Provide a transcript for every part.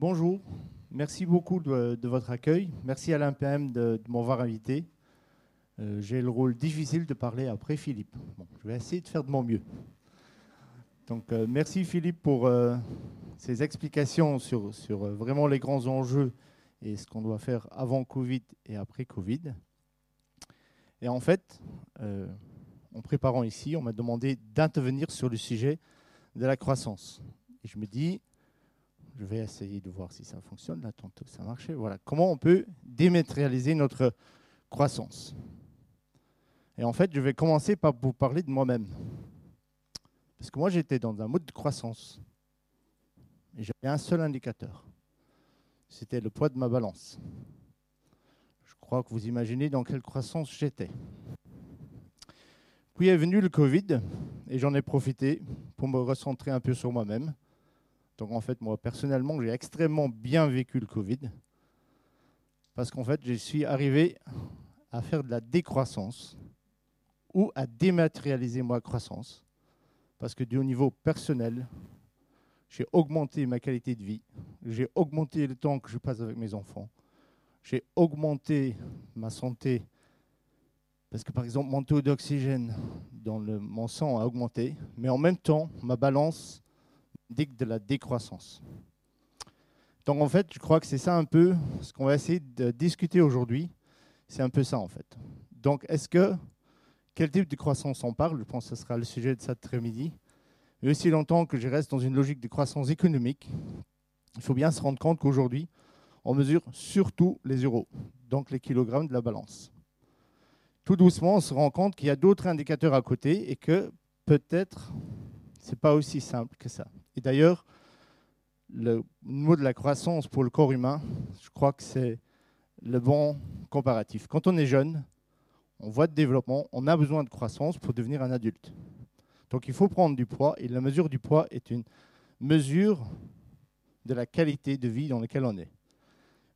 Bonjour, merci beaucoup de, votre accueil. Merci à l'IMPM de, m'avoir invité. Euh, j'ai le rôle difficile de parler après Philippe. je vais essayer de faire de mon mieux. Donc, euh, merci Philippe pour euh, ces explications sur, sur vraiment les grands enjeux et ce qu'on doit faire avant Covid et après Covid. Et en fait, en préparant ici, on m'a demandé d'intervenir sur le sujet de la croissance. Et je me dis, je vais essayer de voir si ça fonctionne. Là, tantôt, ça marchait. Voilà. Comment on peut dématérialiser notre croissance? Et en fait, je vais commencer par vous parler de moi-même. Parce que moi, j'étais dans un mode de croissance. Et j'avais un seul indicateur. C'était le poids de ma balance. Je crois que vous imaginez dans quelle croissance j'étais. Puis est venu le Covid et j'en ai profité pour me recentrer un peu sur moi-même. Donc en fait, moi personnellement, j'ai extrêmement bien vécu le Covid. Parce qu'en fait, je suis arrivé à faire de la décroissance ou à dématérialiser ma croissance. Parce que du niveau personnel, j'ai augmenté ma qualité de vie, j'ai augmenté le temps que je passe avec mes enfants, j'ai augmenté ma santé. Parce que par exemple, mon taux d'oxygène dans le, mon sang a augmenté, mais en même temps, ma balance de la décroissance. Donc en fait, je crois que c'est ça un peu ce qu'on va essayer de discuter aujourd'hui. C'est un peu ça en fait. Donc est-ce que, quel type de croissance on parle? Je pense que ce sera le sujet de cet après-midi. Mais aussi longtemps que je reste dans une logique de croissance économique, il faut bien se rendre compte qu'aujourd'hui, on mesure surtout les euros, donc les kilogrammes de la balance tout doucement, on se rend compte qu'il y a d'autres indicateurs à côté et que peut-être ce n'est pas aussi simple que ça. Et d'ailleurs, le mot de la croissance pour le corps humain, je crois que c'est le bon comparatif. Quand on est jeune, on voit de développement, on a besoin de croissance pour devenir un adulte. Donc il faut prendre du poids et la mesure du poids est une mesure de la qualité de vie dans laquelle on est.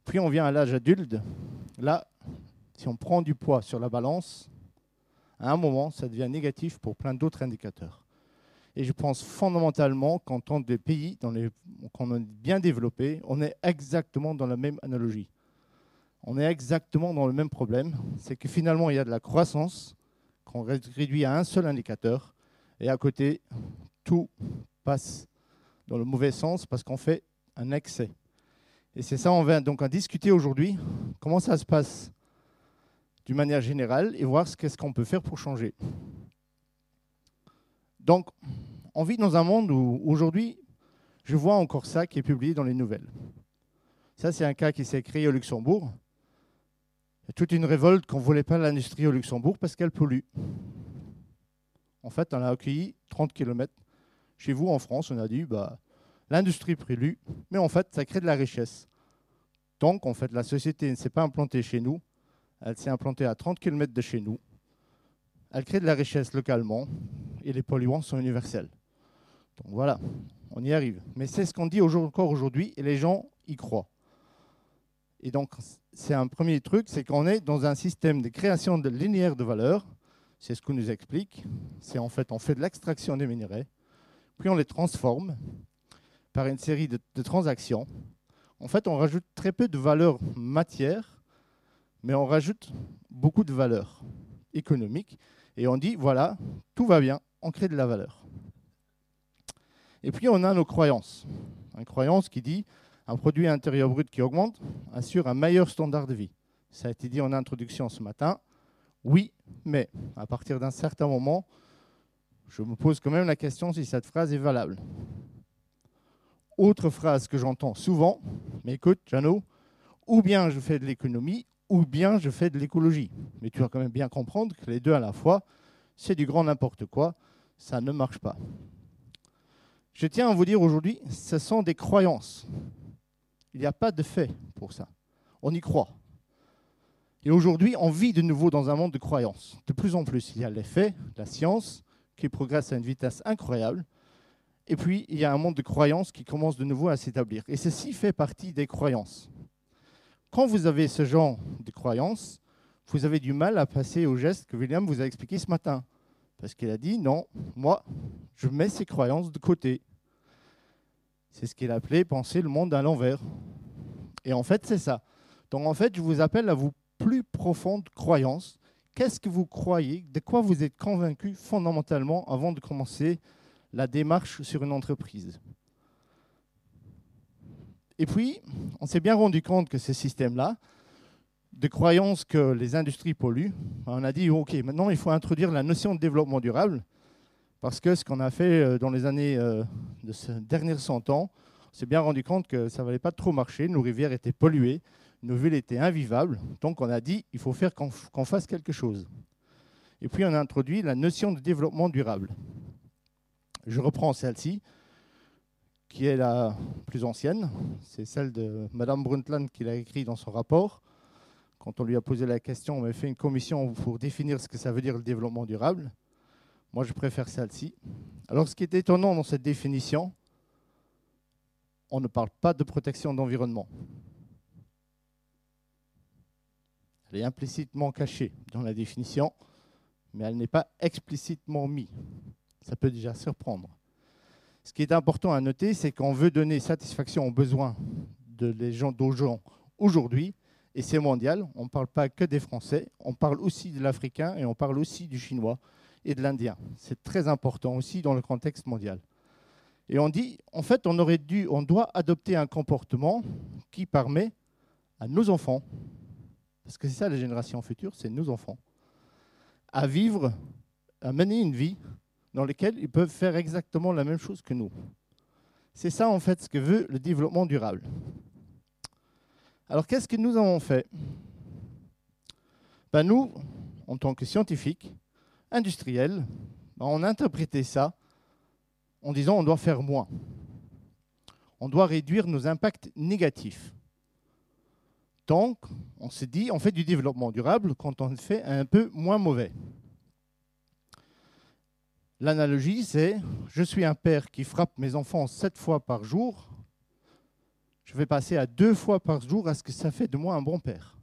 Puis on vient à l'âge adulte, là si on prend du poids sur la balance, à un moment, ça devient négatif pour plein d'autres indicateurs. Et je pense fondamentalement qu'en tant que pays dans les, qu'on est bien développé, on est exactement dans la même analogie. On est exactement dans le même problème. C'est que finalement, il y a de la croissance qu'on réduit à un seul indicateur. Et à côté, tout passe dans le mauvais sens parce qu'on fait un excès. Et c'est ça, on va donc en discuter aujourd'hui. Comment ça se passe d'une manière générale et voir ce qu'est-ce qu'on peut faire pour changer. Donc, on vit dans un monde où aujourd'hui, je vois encore ça qui est publié dans les nouvelles. Ça, c'est un cas qui s'est créé au Luxembourg. Il y a toute une révolte qu'on ne voulait pas l'industrie au Luxembourg parce qu'elle pollue. En fait, on a accueilli 30 km. Chez vous, en France, on a dit, bah, l'industrie pollue, mais en fait, ça crée de la richesse. Donc, en fait, la société ne s'est pas implantée chez nous, elle s'est implantée à 30 km de chez nous. Elle crée de la richesse localement et les polluants sont universels. Donc voilà, on y arrive. Mais c'est ce qu'on dit encore aujourd'hui et les gens y croient. Et donc, c'est un premier truc, c'est qu'on est dans un système de création de linéaire de valeur. C'est ce qu'on nous explique. C'est en fait, on fait de l'extraction des minerais, puis on les transforme par une série de, de transactions. En fait, on rajoute très peu de valeur matière mais on rajoute beaucoup de valeur économique et on dit, voilà, tout va bien, on crée de la valeur. Et puis on a nos croyances. Une croyance qui dit, un produit intérieur brut qui augmente assure un meilleur standard de vie. Ça a été dit en introduction ce matin. Oui, mais à partir d'un certain moment, je me pose quand même la question si cette phrase est valable. Autre phrase que j'entends souvent, mais écoute, Jano, ou bien je fais de l'économie, ou bien je fais de l'écologie. Mais tu vas quand même bien comprendre que les deux à la fois, c'est du grand n'importe quoi, ça ne marche pas. Je tiens à vous dire aujourd'hui, ce sont des croyances. Il n'y a pas de fait pour ça. On y croit. Et aujourd'hui, on vit de nouveau dans un monde de croyances. De plus en plus, il y a les faits, la science, qui progresse à une vitesse incroyable. Et puis, il y a un monde de croyances qui commence de nouveau à s'établir. Et ceci fait partie des croyances. Quand vous avez ce genre de croyance, vous avez du mal à passer au geste que William vous a expliqué ce matin. Parce qu'il a dit, non, moi, je mets ces croyances de côté. C'est ce qu'il appelait penser le monde à l'envers. Et en fait, c'est ça. Donc en fait, je vous appelle à vos plus profondes croyances. Qu'est-ce que vous croyez? De quoi vous êtes convaincu fondamentalement avant de commencer la démarche sur une entreprise? Et puis, on s'est bien rendu compte que ce système-là, de croyances que les industries polluent, on a dit, OK, maintenant il faut introduire la notion de développement durable, parce que ce qu'on a fait euh, dans les années euh, de ces dernières 100 ans, on s'est bien rendu compte que ça ne valait pas trop marcher, nos rivières étaient polluées, nos villes étaient invivables, donc on a dit, il faut faire qu'on fasse quelque chose. Et puis on a introduit la notion de développement durable. Je reprends celle-ci, qui est la plus ancienne, c'est celle de Madame Brundtland qui l'a écrit dans son rapport quand on lui a posé la question, on m'a fait une commission pour définir ce que ça veut dire le développement durable. Moi, je préfère celle-ci. Alors, ce qui est étonnant dans cette définition, on ne parle pas de protection d'environnement. Elle est implicitement cachée dans la définition, mais elle n'est pas explicitement mise. Ça peut déjà surprendre. Ce qui est important à noter, c'est qu'on veut donner satisfaction aux besoins de les gens d'aujourd'hui aujourd'hui, et c'est mondial. On ne parle pas que des Français, on parle aussi de l'Africain et on parle aussi du Chinois et de l'Indien. C'est très important aussi dans le contexte mondial. Et on dit, en fait, on aurait dû, on doit adopter un comportement qui permet à nos enfants, parce que c'est ça la génération future, c'est nos enfants, à vivre, à mener une vie dans laquelle ils peuvent faire exactement la même chose que nous. C'est ça, en fait, ce que veut le développement durable. Alors qu'est-ce que nous avons fait? Ben, Nous, en tant que scientifiques, industriels, ben, on a interprété ça en disant on doit faire moins. On doit réduire nos impacts négatifs. Donc, on s'est dit, on fait du développement durable quand on fait un peu moins mauvais. L'analogie, c'est je suis un père qui frappe mes enfants sept fois par jour je vais passer à deux fois par jour à ce que ça fait de moi un bon père.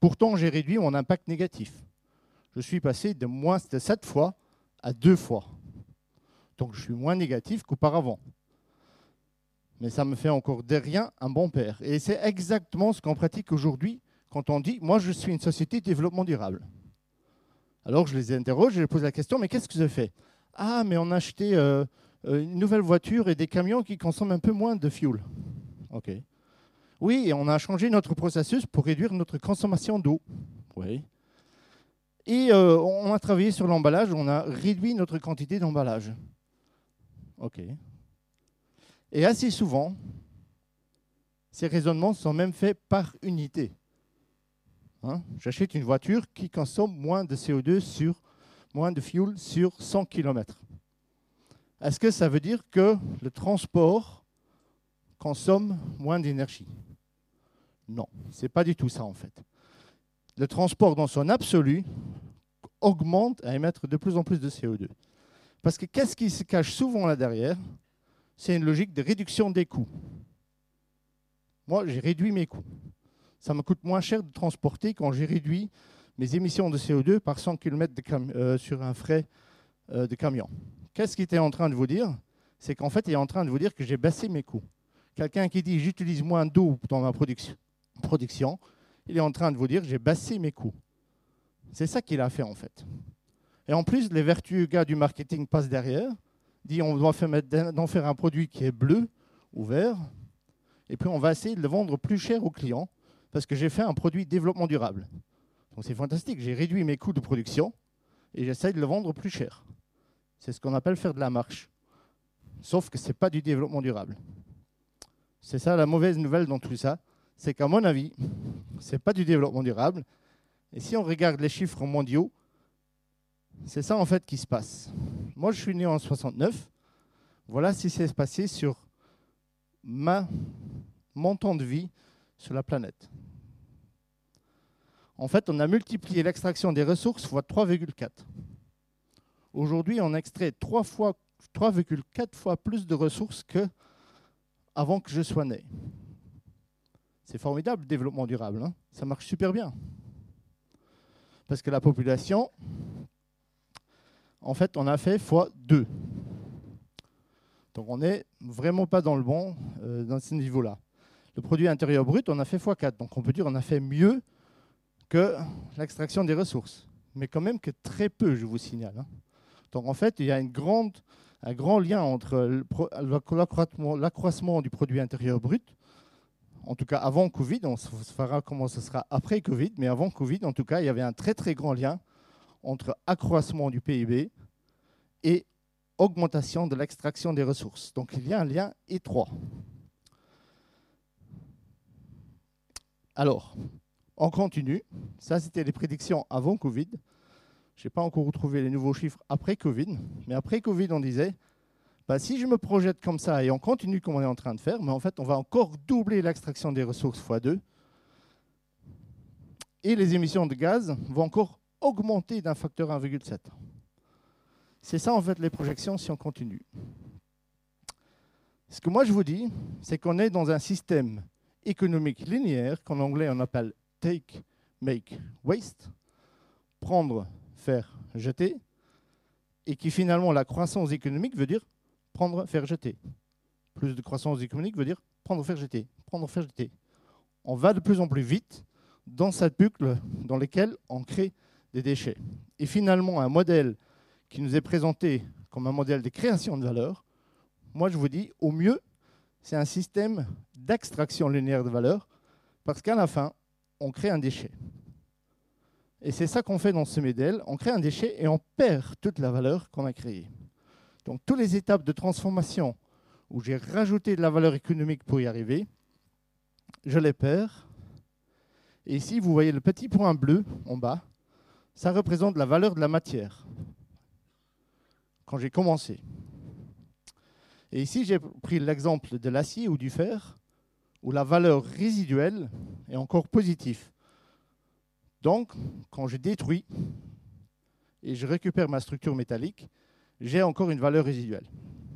Pourtant, j'ai réduit mon impact négatif. Je suis passé de moins de sept fois à deux fois. Donc je suis moins négatif qu'auparavant. Mais ça me fait encore de rien un bon père. Et c'est exactement ce qu'on pratique aujourd'hui quand on dit Moi, je suis une société de développement durable. Alors je les interroge, je les pose la question Mais qu'est-ce que avez fait Ah, mais on a acheté euh, une nouvelle voiture et des camions qui consomment un peu moins de fuel. Oui, on a changé notre processus pour réduire notre consommation d'eau. Oui. Et euh, on a travaillé sur l'emballage, on a réduit notre quantité d'emballage. OK. Et assez souvent, ces raisonnements sont même faits par unité. Hein? J'achète une voiture qui consomme moins de CO2 sur moins de fuel sur 100 km. Est-ce que ça veut dire que le transport consomme moins d'énergie? Non, ce n'est pas du tout ça en fait. Le transport dans son absolu augmente à émettre de plus en plus de CO2. Parce que qu'est-ce qui se cache souvent là derrière? C'est une logique de réduction des coûts. Moi, j'ai réduit mes coûts. Ça me coûte moins cher de transporter quand j'ai réduit mes émissions de CO2 par 100 km euh, sur un frais euh, de camion. Qu'est-ce qu'il était en train de vous dire? C'est qu'en fait, il est en train de vous dire que j'ai baissé mes coûts. Quelqu'un qui dit j'utilise moins d'eau dans ma production, il est en train de vous dire j'ai baissé mes coûts. C'est ça qu'il a fait en fait. Et en plus, les vertueux gars du marketing passent derrière, dit on doit d'en faire un produit qui est bleu ou vert, et puis on va essayer de le vendre plus cher aux clients parce que j'ai fait un produit développement durable. Donc c'est fantastique, j'ai réduit mes coûts de production et j'essaye de le vendre plus cher. C'est ce qu'on appelle faire de la marche. Sauf que ce n'est pas du développement durable. C'est ça la mauvaise nouvelle dans tout ça. C'est qu'à mon avis, ce n'est pas du développement durable. Et si on regarde les chiffres mondiaux, c'est ça en fait qui se passe. Moi, je suis né en 69. Voilà ce qui s'est passé sur ma, mon temps de vie sur la planète. En fait, on a multiplié l'extraction des ressources fois 3,4. Aujourd'hui, on extrait 3,4 fois, plus de ressources que avant que je sois né. C'est formidable le développement durable. Hein. Ça marche super bien. Parce que la population, en fait, on a fait fois 2. Donc on n'est vraiment pas dans le bon euh, dans ce niveau-là. Le produit intérieur brut, on a fait x4. Donc on peut dire qu'on a fait mieux que l'extraction des ressources. Mais quand même que très peu, je vous signale. Hein. Donc en fait, il y a un grand lien entre l'accroissement du produit intérieur brut, en tout cas avant Covid, on se fera comment ce sera après Covid, mais avant Covid, en tout cas, il y avait un très très grand lien entre accroissement du PIB et augmentation de l'extraction des ressources. Donc il y a un lien étroit. Alors, on continue. Ça, c'était les prédictions avant Covid. Je n'ai pas encore retrouvé les nouveaux chiffres après Covid. Mais après Covid, on disait, bah, si je me projette comme ça et on continue comme on est en train de faire, mais en fait, on va encore doubler l'extraction des ressources x2. Et les émissions de gaz vont encore augmenter d'un facteur 1,7. C'est ça, en fait, les projections si on continue. Ce que moi je vous dis, c'est qu'on est dans un système économique linéaire qu'en anglais on appelle take, make, waste, prendre, faire, jeter, et qui finalement la croissance économique veut dire prendre, faire, jeter. Plus de croissance économique veut dire prendre, faire, jeter, prendre, faire, jeter. On va de plus en plus vite dans cette boucle dans laquelle on crée des déchets. Et finalement, un modèle qui nous est présenté comme un modèle de création de valeur, moi je vous dis, au mieux, c'est un système d'extraction linéaire de valeur, parce qu'à la fin, on crée un déchet. Et c'est ça qu'on fait dans ce modèle, on crée un déchet et on perd toute la valeur qu'on a créée. Donc toutes les étapes de transformation où j'ai rajouté de la valeur économique pour y arriver, je les perds. Et ici, vous voyez le petit point bleu en bas, ça représente la valeur de la matière quand j'ai commencé. Et ici, j'ai pris l'exemple de l'acier ou du fer, où la valeur résiduelle est encore positive. Donc, quand je détruis et je récupère ma structure métallique, j'ai encore une valeur résiduelle.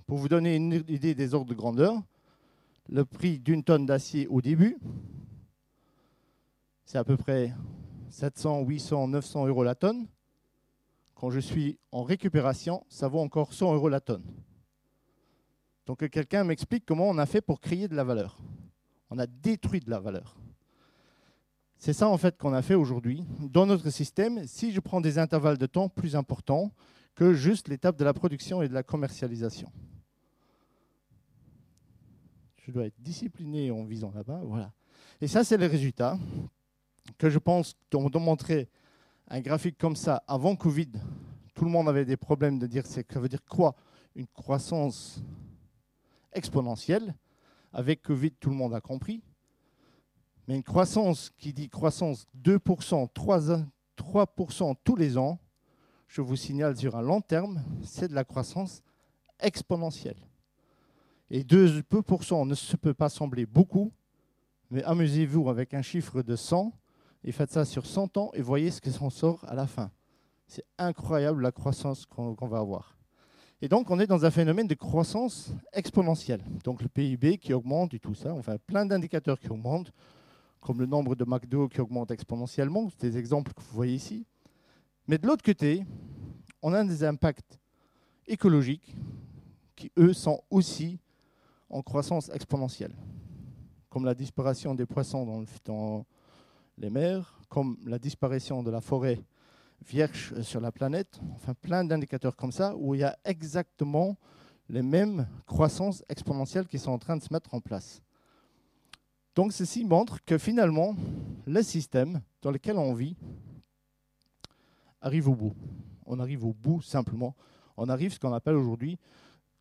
Pour vous donner une idée des ordres de grandeur, le prix d'une tonne d'acier au début, c'est à peu près 700, 800, 900 euros la tonne quand je suis en récupération, ça vaut encore 100 euros la tonne. Donc que quelqu'un m'explique comment on a fait pour créer de la valeur. On a détruit de la valeur. C'est ça en fait qu'on a fait aujourd'hui. Dans notre système, si je prends des intervalles de temps plus importants que juste l'étape de la production et de la commercialisation. Je dois être discipliné en visant là-bas. Voilà. Et ça, c'est les résultats que je pense qu'on doit montrer un graphique comme ça, avant Covid, tout le monde avait des problèmes de dire ça veut dire quoi Une croissance exponentielle. Avec Covid, tout le monde a compris. Mais une croissance qui dit croissance 2%, 3%, 3% tous les ans, je vous signale sur un long terme, c'est de la croissance exponentielle. Et 2% ne se peut pas sembler beaucoup, mais amusez-vous avec un chiffre de 100 et faites ça sur 100 ans et voyez ce que s'en sort à la fin. C'est incroyable la croissance qu'on va avoir. Et donc, on est dans un phénomène de croissance exponentielle. Donc, le PIB qui augmente et tout ça, enfin, plein d'indicateurs qui augmentent, comme le nombre de McDo qui augmente exponentiellement, c'est des exemples que vous voyez ici. Mais de l'autre côté, on a des impacts écologiques qui, eux, sont aussi en croissance exponentielle, comme la disparition des poissons dans dans, les mers, comme la disparition de la forêt vierge sur la planète, enfin plein d'indicateurs comme ça, où il y a exactement les mêmes croissances exponentielles qui sont en train de se mettre en place. Donc ceci montre que finalement, le système dans lequel on vit arrive au bout. On arrive au bout simplement. On arrive ce qu'on appelle aujourd'hui,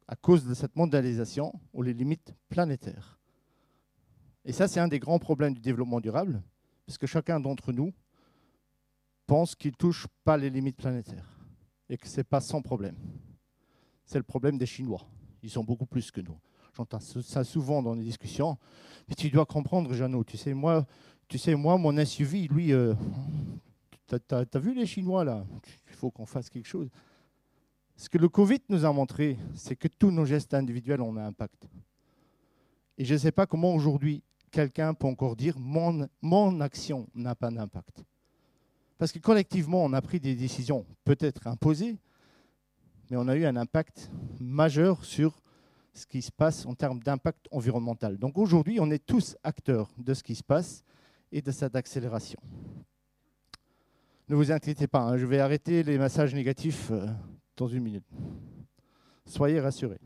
à cause de cette mondialisation, aux limites planétaires. Et ça, c'est un des grands problèmes du développement durable, parce que chacun d'entre nous pense qu'il ne touche pas les limites planétaires et que ce n'est pas sans problème. C'est le problème des Chinois. Ils sont beaucoup plus que nous. J'entends ça souvent dans les discussions. Mais tu dois comprendre, Jeannot, tu sais, moi, tu sais, moi mon SUV, lui, euh, tu as, vu les Chinois là? Il faut qu'on fasse quelque chose. Ce que le Covid nous a montré, c'est que tous nos gestes individuels ont un impact. Et je ne sais pas comment aujourd'hui quelqu'un peut encore dire mon, mon action n'a pas d'impact. Parce que collectivement, on a pris des décisions peut-être imposées, mais on a eu un impact majeur sur ce qui se passe en termes d'impact environnemental. Donc aujourd'hui, on est tous acteurs de ce qui se passe et de cette accélération. Ne vous inquiétez pas, hein, je vais arrêter les messages négatifs euh, dans une minute. Soyez rassurés.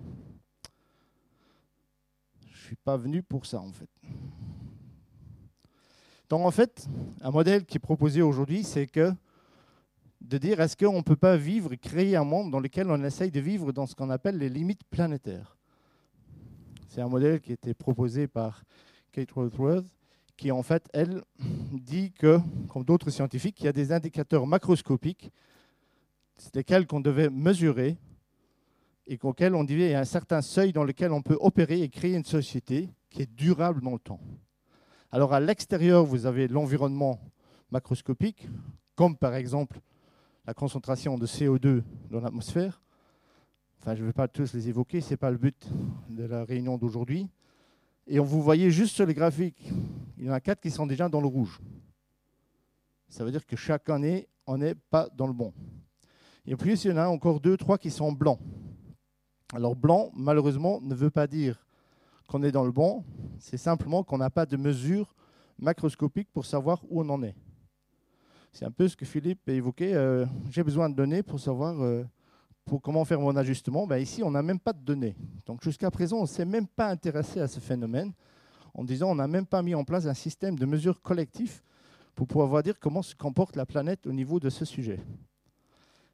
Je ne suis pas venu pour ça, en fait. Donc, en fait, un modèle qui est proposé aujourd'hui, c'est que de dire est-ce qu'on ne peut pas vivre, créer un monde dans lequel on essaye de vivre dans ce qu'on appelle les limites planétaires? C'est un modèle qui été proposé par Kate Rothworth, qui en fait, elle, dit que, comme d'autres scientifiques, il y a des indicateurs macroscopiques, lesquels qu'on devait mesurer et auxquels on disait qu'il y a un certain seuil dans lequel on peut opérer et créer une société qui est durable dans le temps. Alors à l'extérieur, vous avez l'environnement macroscopique, comme par exemple la concentration de CO2 dans l'atmosphère. Enfin, je ne vais pas tous les évoquer, ce n'est pas le but de la réunion d'aujourd'hui. Et on vous voyez juste sur les graphiques, il y en a quatre qui sont déjà dans le rouge. Ça veut dire que chaque année, on n'est pas dans le bon. Et puis, il y en a encore deux, trois qui sont blancs. Alors, blanc, malheureusement, ne veut pas dire qu'on est dans le bon, c'est simplement qu'on n'a pas de mesure macroscopique pour savoir où on en est. C'est un peu ce que Philippe a évoqué. Euh, j'ai besoin de données pour savoir euh, pour comment faire mon ajustement. Ben ici, on n'a même pas de données. Donc jusqu'à présent, on ne s'est même pas intéressé à ce phénomène en disant on n'a même pas mis en place un système de mesures collectives pour pouvoir dire comment se comporte la planète au niveau de ce sujet.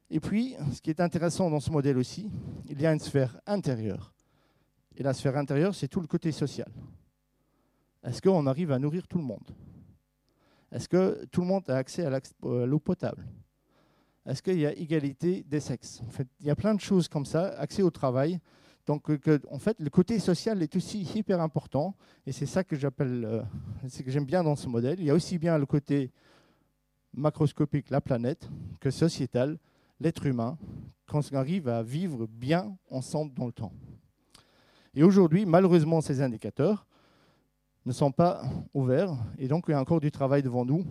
Et puis, ce qui est intéressant dans ce modèle aussi, il y a une sphère intérieure. Et la sphère intérieure, c'est tout le côté social. Est-ce qu'on arrive à nourrir tout le monde? Est-ce que tout le monde a accès à euh, l'eau potable? Est-ce qu'il y a égalité des sexes? Il y a plein de choses comme ça, accès au travail. Donc, euh, en fait, le côté social est aussi hyper important, et c'est ça que j'appelle, euh, c'est que j'aime bien dans ce modèle. Il y a aussi bien le côté macroscopique, la planète, que sociétal, l'être humain, quand on arrive à vivre bien ensemble dans le temps. Et aujourd'hui, malheureusement, ces indicateurs ne sont pas ouverts, et donc il y a encore du travail devant nous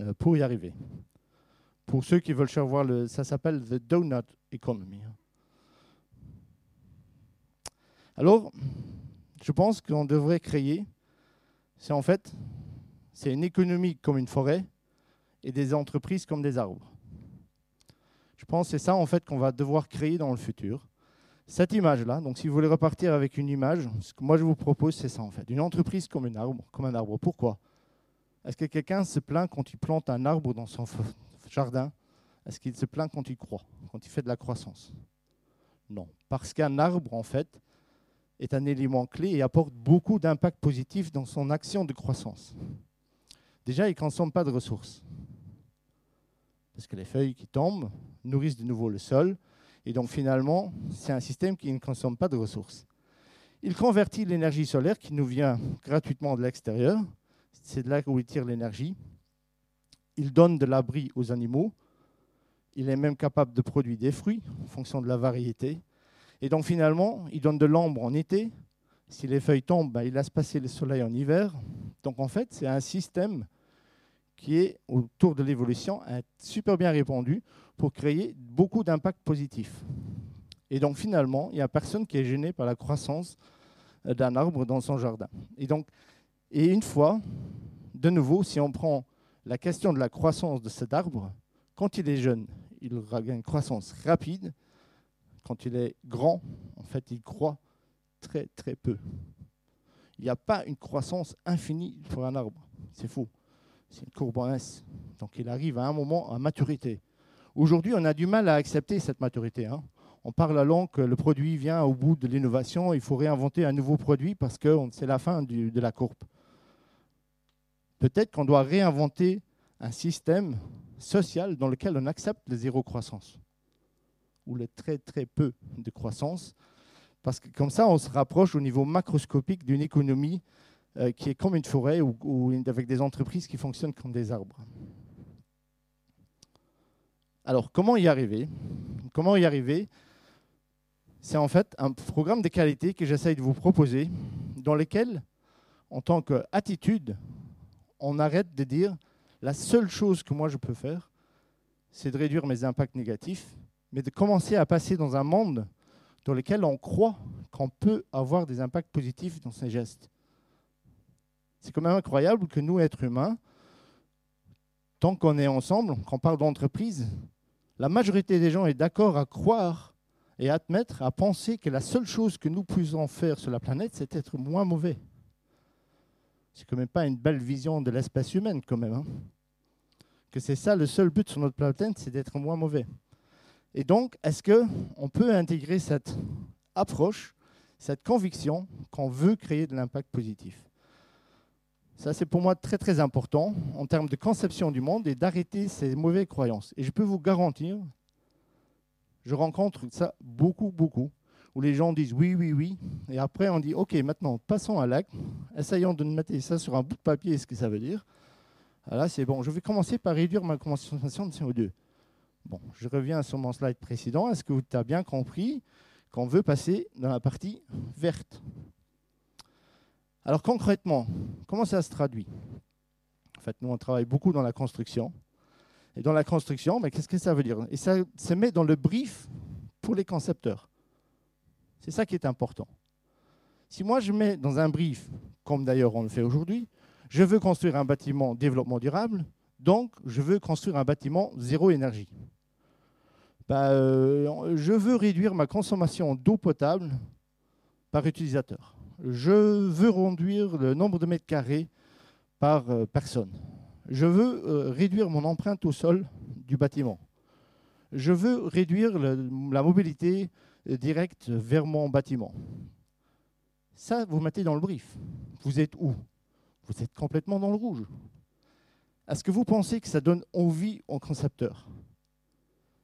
euh, pour y arriver. Pour ceux qui veulent savoir, le, ça s'appelle The Donut Economy. Alors, je pense qu'on devrait créer, c'est en fait, c'est une économie comme une forêt et des entreprises comme des arbres. Je pense que c'est ça en fait qu'on va devoir créer dans le futur cette image-là, donc si vous voulez repartir avec une image, ce que moi je vous propose, c'est ça en fait. Une entreprise comme, une arbre, comme un arbre. Pourquoi? Est-ce que quelqu'un se plaint quand il plante un arbre dans son jardin Est-ce qu'il se plaint quand il croît, quand il fait de la croissance? Non. Parce qu'un arbre, en fait, est un élément clé et apporte beaucoup d'impact positif dans son action de croissance. Déjà, il ne consomme pas de ressources. Parce que les feuilles qui tombent nourrissent de nouveau le sol, et donc finalement, c'est un système qui ne consomme pas de ressources. Il convertit l'énergie solaire qui nous vient gratuitement de l'extérieur. C'est de là où il tire l'énergie. Il donne de l'abri aux animaux. Il est même capable de produire des fruits en fonction de la variété. Et donc finalement, il donne de l'ombre en été. Si les feuilles tombent, ben, il laisse passer le soleil en hiver. Donc en fait, c'est un système qui est autour de l'évolution super bien répandu pour créer beaucoup d'impacts positifs. Et donc finalement, il n'y a personne qui est gêné par la croissance euh, d'un arbre dans son jardin. Et donc, et une fois, de nouveau, si on prend la question de la croissance de cet arbre, quand il est jeune, il aura une croissance rapide. Quand il est grand, en fait, il croît très très peu. Il n'y a pas une croissance infinie pour un arbre. C'est faux. C'est une courbe en S. Donc il arrive à un moment à maturité. Aujourd'hui, on a du mal à accepter cette maturité. Hein. On parle à langue que le produit vient au bout de l'innovation, il faut réinventer un nouveau produit parce que c'est la fin de la courbe. Peut-être qu'on doit réinventer un système social dans lequel on accepte le zéro croissance. Ou le très très peu de croissance, parce que comme ça, on se rapproche au niveau macroscopique d'une économie euh, qui est comme une forêt ou avec des entreprises qui fonctionnent comme des arbres. Alors, comment y arriver? Comment y arriver? C'est en fait un programme de qualité que j'essaye de vous proposer, dans lequel, en tant qu'attitude, on arrête de dire la seule chose que moi je peux faire, c'est de réduire mes impacts négatifs, mais de commencer à passer dans un monde dans lesquels on croit qu'on peut avoir des impacts positifs dans ses gestes. C'est quand même incroyable que nous, êtres humains, tant qu'on est ensemble, qu'on parle d'entreprise, la majorité des gens est d'accord à croire et à admettre, à penser que la seule chose que nous puissions faire sur la planète, c'est être moins mauvais. C'est quand même pas une belle vision de l'espèce humaine, quand même. Hein. que c'est ça le seul but sur notre planète, c'est d'être moins mauvais. Et donc, est-ce qu'on peut intégrer cette approche, cette conviction qu'on veut créer de l'impact positif? Ça, c'est pour moi très très important en termes de conception du monde et d'arrêter ces mauvaises croyances. Et je peux vous garantir, je rencontre ça beaucoup, beaucoup, où les gens disent oui, oui, oui, et après on dit ok, maintenant passons à l'acte, essayons de mettre ça sur un bout de papier, ce que ça veut dire. Là, c'est bon, je vais commencer par réduire ma consommation de CO2. Bon, je reviens sur mon slide précédent. Est-ce que tu as bien compris qu'on veut passer dans la partie verte? Alors concrètement, comment ça se traduit? En fait, nous, on travaille beaucoup dans la construction. Et dans la construction, mais qu'est-ce que ça veut dire? Et ça se met dans le brief pour les concepteurs. C'est ça qui est important. Si moi je mets dans un brief, comme d'ailleurs on le fait aujourd'hui, je veux construire un bâtiment développement durable, donc je veux construire un bâtiment zéro énergie. Bah, euh, je veux réduire ma consommation d'eau potable par utilisateur. Je veux réduire le nombre de mètres carrés par euh, personne. Je veux euh, réduire mon empreinte au sol du bâtiment. Je veux réduire la mobilité directe vers mon bâtiment. Ça, vous mettez dans le brief. Vous êtes où? Vous êtes complètement dans le rouge. Est-ce que vous pensez que ça donne envie au concepteur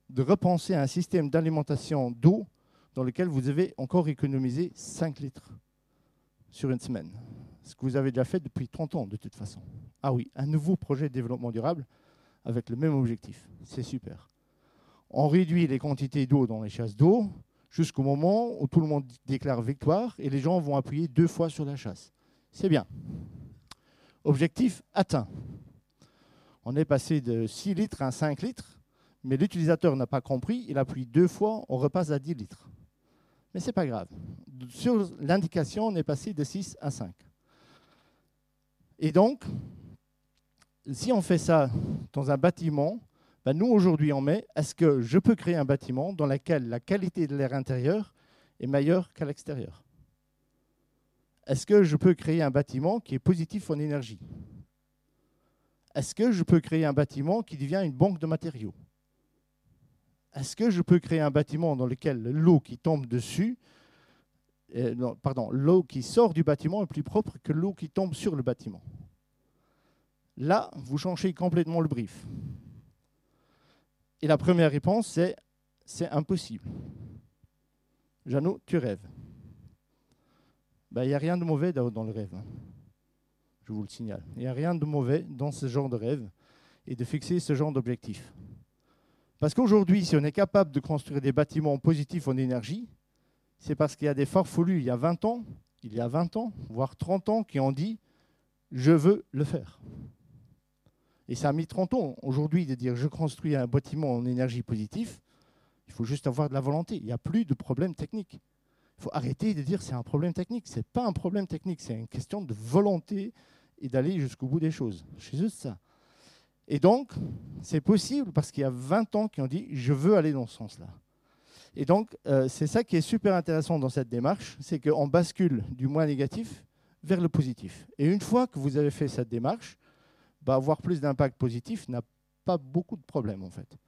de repenser un système d'alimentation d'eau dans lequel vous avez encore économisé 5 litres sur une semaine? Ce que vous avez déjà fait depuis 30 ans de toute façon. Ah oui, un nouveau projet de développement durable avec le même objectif. C'est super. On réduit les quantités d'eau dans les chasses d'eau jusqu'au moment où tout le monde déclare victoire et les gens vont appuyer deux fois sur la chasse. C'est bien. Objectif atteint. On est passé de 6 litres à 5 litres mais l'utilisateur n'a pas compris, il appuie deux fois, on repasse à 10 litres. Mais ce n'est pas grave. Sur l'indication, on est passé de 6 à 5. Et donc, si on fait ça dans un bâtiment, ben nous aujourd'hui on met, est-ce que je peux créer un bâtiment dans lequel la qualité de l'air intérieur est meilleure qu'à l'extérieur? Est-ce que je peux créer un bâtiment qui est positif en énergie? Est-ce que je peux créer un bâtiment qui devient une banque de matériaux? Est-ce que je peux créer un bâtiment dans lequel l'eau qui tombe dessus, euh, pardon, l'eau qui sort du bâtiment est plus propre que l'eau qui tombe sur le bâtiment? Là, vous changez complètement le brief. Et la première réponse, c'est c'est impossible. Jeannot, tu rêves. Ben, il n'y a rien de mauvais dans le rêve. Hein. Je vous le signale. Il n'y a rien de mauvais dans ce genre de rêve et de fixer ce genre d'objectif. Parce qu'aujourd'hui, si on est capable de construire des bâtiments positifs en énergie, c'est parce qu'il y a des farfelus il y a 20 ans, il y a 20 ans, voire 30 ans, qui ont dit je veux le faire. Et ça a mis 30 ans aujourd'hui de dire je construis un bâtiment en énergie positive. Il faut juste avoir de la volonté. Il n'y a plus de problème technique. Il faut arrêter de dire c'est un problème technique. Ce n'est pas un problème technique, c'est une question de volonté et d'aller jusqu'au bout des choses. C'est juste ça. Et donc, c'est possible parce qu'il y a 20 ans qui ont dit je veux aller dans ce sens-là. Et donc, euh, c'est ça qui est super intéressant dans cette démarche, c'est qu'on bascule du moins négatif vers le positif. Et une fois que vous avez fait cette démarche, bah, avoir plus d'impact positif n'a pas beaucoup de problèmes en fait.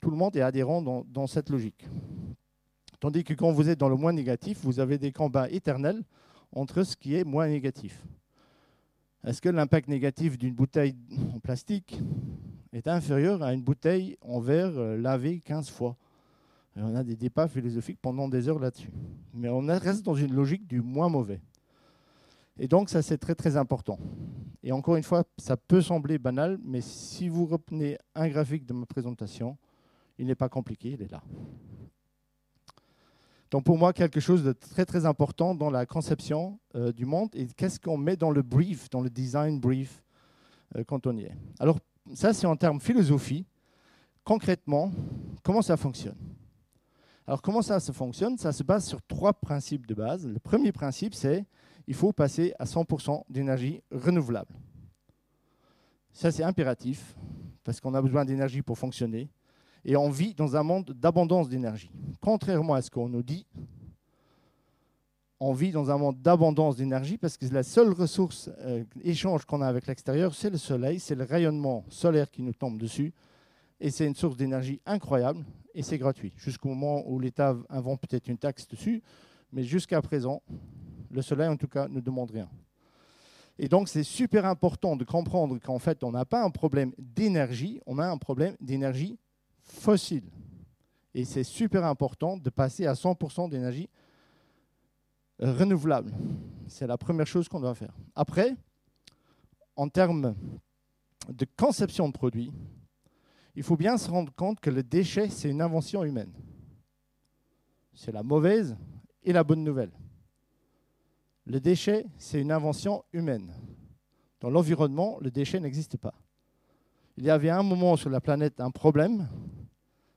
Tout le monde est adhérent dans, cette logique. Tandis que quand vous êtes dans le moins négatif, vous avez des combats éternels entre ce qui est moins négatif. Est-ce que l'impact négatif d'une bouteille en plastique est inférieur à une bouteille en verre euh, lavée 15 fois? On a des débats philosophiques pendant des heures là-dessus. Mais on reste dans une logique du moins mauvais. Et donc ça, c'est très très important. Et encore une fois, ça peut sembler banal, mais si vous reprenez un graphique de ma présentation, il n'est pas compliqué, il est là. Donc pour moi, quelque chose de très très important dans la conception euh, du monde et qu'est-ce qu'on met dans le brief, dans le design brief euh, quand on y est. Alors ça, c'est en termes philosophie. Concrètement, comment ça fonctionne? Alors comment ça se fonctionne? Ça se base sur trois principes de base. Le premier principe, c'est il faut passer à 100% d'énergie renouvelable. Ça, c'est impératif, parce qu'on a besoin d'énergie pour fonctionner. Et on vit dans un monde d'abondance d'énergie. Contrairement à ce qu'on nous dit, on vit dans un monde d'abondance d'énergie parce que la seule ressource euh, échange qu'on a avec l'extérieur, c'est le soleil, c'est le rayonnement solaire qui nous tombe dessus. Et c'est une source d'énergie incroyable et c'est gratuit. Jusqu'au moment où l'État invente peut-être une taxe dessus, mais jusqu'à présent, le soleil en tout cas ne demande rien. Et donc c'est super important de comprendre qu'en fait on n'a pas un problème d'énergie, on a un problème d'énergie fossile. Et c'est super important de passer à 100% d'énergie renouvelable. C'est la première chose qu'on doit faire. Après, en termes de conception de produits, il faut bien se rendre compte que le déchet, c'est une invention humaine. C'est la mauvaise et la bonne nouvelle. Le déchet, c'est une invention humaine. Dans l'environnement, le déchet n'existe pas. Il y avait un moment sur la planète un problème,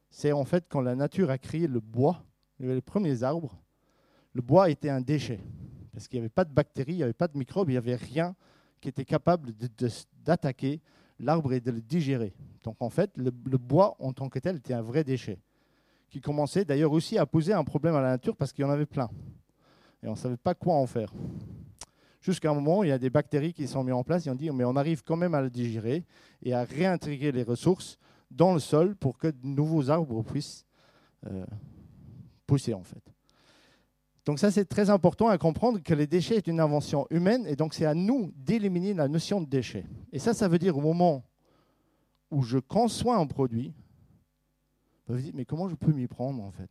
c'est en fait quand la nature a créé le bois, les premiers arbres, le bois était un déchet. Parce qu'il n'y avait pas de bactéries, il n'y avait pas de microbes, il n'y avait rien qui était capable d'attaquer l'arbre et de le digérer. Donc en fait, le, bois en tant que tel était un vrai déchet, qui commençait d'ailleurs aussi à poser un problème à la nature parce qu'il y en avait plein. Et on ne savait pas quoi en faire. Jusqu'à un moment, il y a des bactéries qui sont mises en place et on dit mais on arrive quand même à le digérer et à réintégrer les ressources dans le sol pour que de nouveaux arbres puissent euh, pousser en fait. Donc ça, c'est très important à comprendre que les déchets est une invention humaine et donc c'est à nous d'éliminer la notion de déchet. Et ça, ça veut dire au moment où je conçois un produit, vous vous dites, mais comment je peux m'y prendre en fait?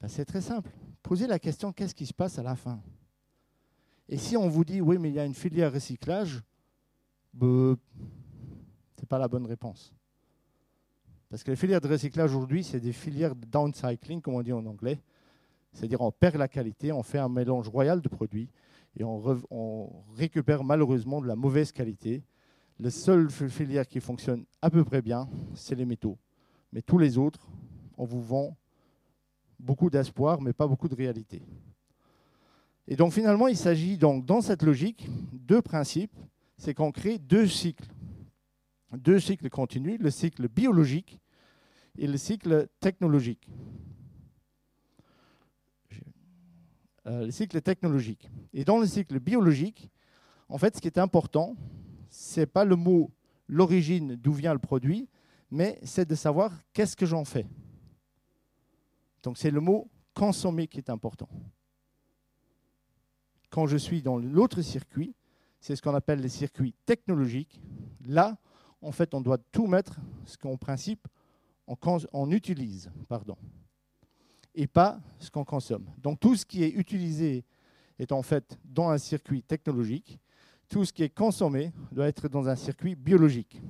Ben, C'est très simple. Posez la question, qu'est-ce qui se passe à la fin? Et si on vous dit, oui, mais il y a une filière recyclage, ben, ce n'est pas la bonne réponse. Parce que les filières de recyclage aujourd'hui, c'est des filières de downcycling, comme on dit en anglais. C'est-à-dire on perd la qualité, on fait un mélange royal de produits et on, récupère malheureusement de la mauvaise qualité. La seule filière qui fonctionne à peu près bien, c'est les métaux. Mais tous les autres, on vous vend beaucoup d'espoir, mais pas beaucoup de réalité. Et donc finalement, il s'agit donc dans cette logique deux principes, c'est qu'on crée deux cycles. Deux cycles continus, le cycle biologique et le cycle technologique. Euh, le cycle technologique. Et dans le cycle biologique, en fait, ce qui est important, ce n'est pas le mot l'origine d'où vient le produit, mais c'est de savoir qu'est-ce que j'en fais. Donc c'est le mot consommer qui est important. Quand je suis dans l'autre circuit, c'est ce qu'on appelle les circuits technologiques. Là, en fait, on doit tout mettre, ce qu'en principe, on, on utilise. Pardon et pas ce qu'on consomme. Donc tout ce qui est utilisé est en fait dans un circuit technologique. Tout ce qui est consommé doit être dans un circuit biologique.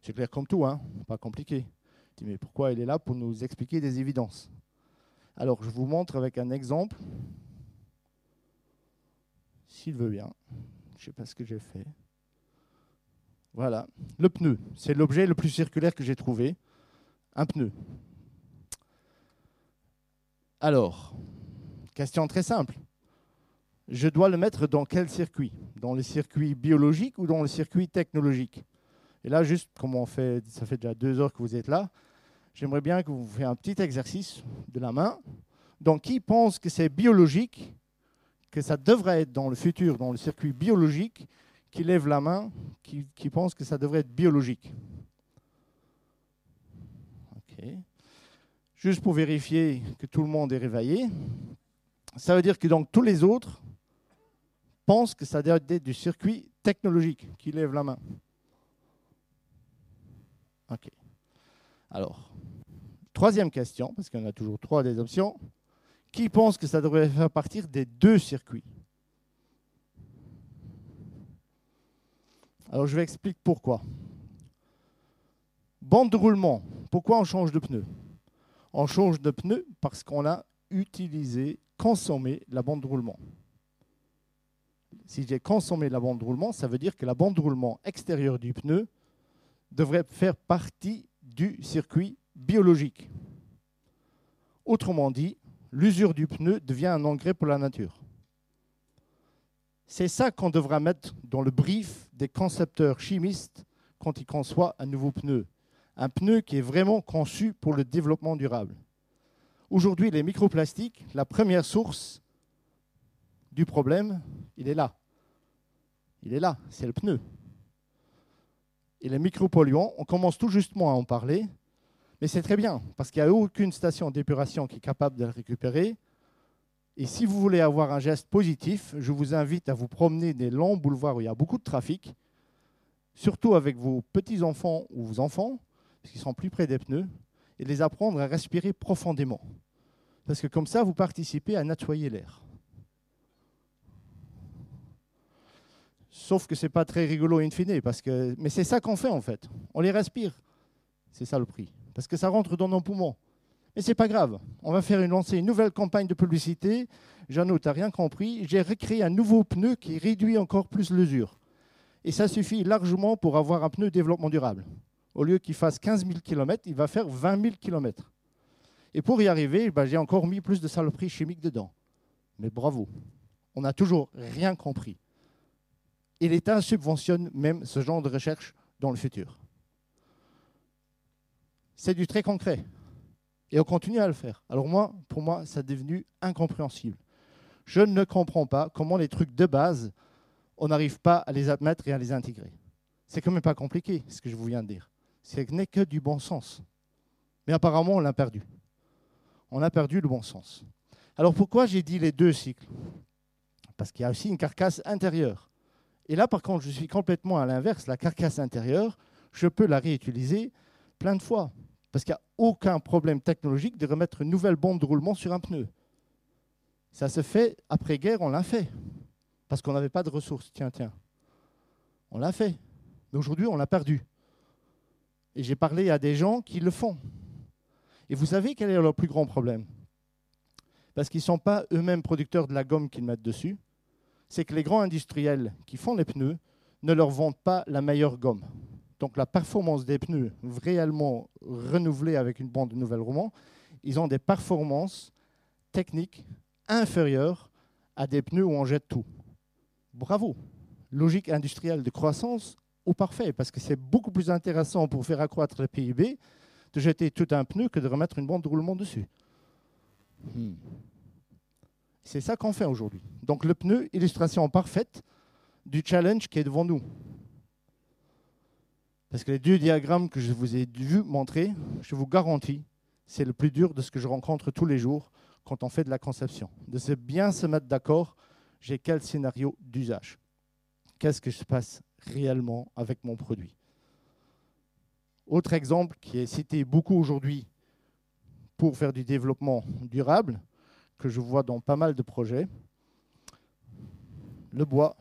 C'est clair comme tout, hein pas compliqué. Mais pourquoi il est là pour nous expliquer des évidences? Alors je vous montre avec un exemple, s'il veut bien. Je ne sais pas ce que j'ai fait. Voilà, le pneu. C'est l'objet le plus circulaire que j'ai trouvé. Un pneu. Alors, question très simple. Je dois le mettre dans quel circuit? Dans le circuit biologique ou dans le circuit technologique? Et là, juste comme on fait, ça fait déjà deux heures que vous êtes là, j'aimerais bien que vous fassiez un petit exercice de la main. Donc, qui pense que c'est biologique, que ça devrait être dans le futur, dans le circuit biologique, qui lève la main, qui, pense que ça devrait être biologique? Ok. Juste pour vérifier que tout le monde est réveillé. Ça veut dire que donc tous les autres pensent que ça doit être du circuit technologique qui lève la main. OK. Alors, troisième question, parce qu'on a toujours trois des options. Qui pense que ça devrait faire partir des deux circuits? Alors, je vais expliquer pourquoi. Bande de roulement. Pourquoi on change de pneu? On change de pneu parce qu'on a utilisé, consommé la bande de roulement. Si j'ai consommé la bande de roulement, ça veut dire que la bande de roulement extérieure du pneu devrait faire partie du circuit biologique. Autrement dit, l'usure du pneu devient un engrais pour la nature. C'est ça qu'on devra mettre dans le brief des concepteurs chimistes quand ils conçoivent un nouveau pneu. Un pneu qui est vraiment conçu pour le développement durable. Aujourd'hui, les microplastiques, la première source du problème, il est là. Il est là, c'est le pneu. Et les micropolluants, on commence tout justement à en parler, mais c'est très bien, parce qu'il n'y a aucune station d'épuration qui est capable de le récupérer. Et si vous voulez avoir un geste positif, je vous invite à vous promener des longs boulevards où il y a beaucoup de trafic, surtout avec vos petits-enfants ou vos enfants, parce qu'ils sont plus près des pneus, et les apprendre à respirer profondément. Parce que comme ça, vous participez à nettoyer l'air. Sauf que ce n'est pas très rigolo in fine, parce que... mais c'est ça qu'on fait en fait. On les respire. C'est ça le prix. Parce que ça rentre dans nos poumons. Mais ce n'est pas grave. On va faire une, lancer une nouvelle campagne de publicité. Jean, tu n'as rien compris. J'ai recréé un nouveau pneu qui réduit encore plus l'usure. Et ça suffit largement pour avoir un pneu développement durable. Au lieu qu'il fasse 15 000 km, il va faire 20 000 km. Et pour y arriver, ben, j'ai encore mis plus de saloperies chimiques dedans. Mais bravo. On n'a toujours rien compris et l'État subventionne même ce genre de recherche dans le futur. C'est du très concret. Et on continue à le faire. Alors moi, pour moi, ça est devenu incompréhensible. Je ne comprends pas comment les trucs de base, on n'arrive pas à les admettre et à les intégrer. C'est quand même pas compliqué, ce que je vous viens de dire. Ce n'est que du bon sens. Mais apparemment, on l'a perdu. On a perdu le bon sens. Alors pourquoi j'ai dit les deux cycles? Parce qu'il y a aussi une carcasse intérieure. Et là, par contre, je suis complètement à l'inverse. La carcasse intérieure, je peux la réutiliser plein de fois. Parce qu'il n'y a aucun problème technologique de remettre une nouvelle bombe de roulement sur un pneu. Ça se fait après-guerre, on l'a fait. Parce qu'on n'avait pas de ressources. Tiens, tiens. On l'a fait. Mais aujourd'hui, on l'a perdu. Et j'ai parlé à des gens qui le font. Et vous savez quel est leur plus grand problème? Parce qu'ils ne sont pas eux-mêmes producteurs de la gomme qu'ils mettent dessus c'est que les grands industriels qui font les pneus ne leur vendent pas la meilleure gomme. Donc la performance des pneus réellement renouvelée avec une bande de nouvelles romans, ils ont des performances techniques inférieures à des pneus où on jette tout. Bravo. Logique industrielle de croissance au parfait, parce que c'est beaucoup plus intéressant pour faire accroître le PIB de jeter tout un pneu que de remettre une bande de roulement dessus. Hmm. C'est ça qu'on fait aujourd'hui. Donc le pneu, illustration parfaite du challenge qui est devant nous. Parce que les deux diagrammes que je vous ai vu montrer, je vous garantis, c'est le plus dur de ce que je rencontre tous les jours quand on fait de la conception. De bien se mettre d'accord, j'ai quel scénario d'usage? Qu'est-ce que se passe réellement avec mon produit? Autre exemple qui est cité beaucoup aujourd'hui pour faire du développement durable, que je vois dans pas mal de projets. Le bois,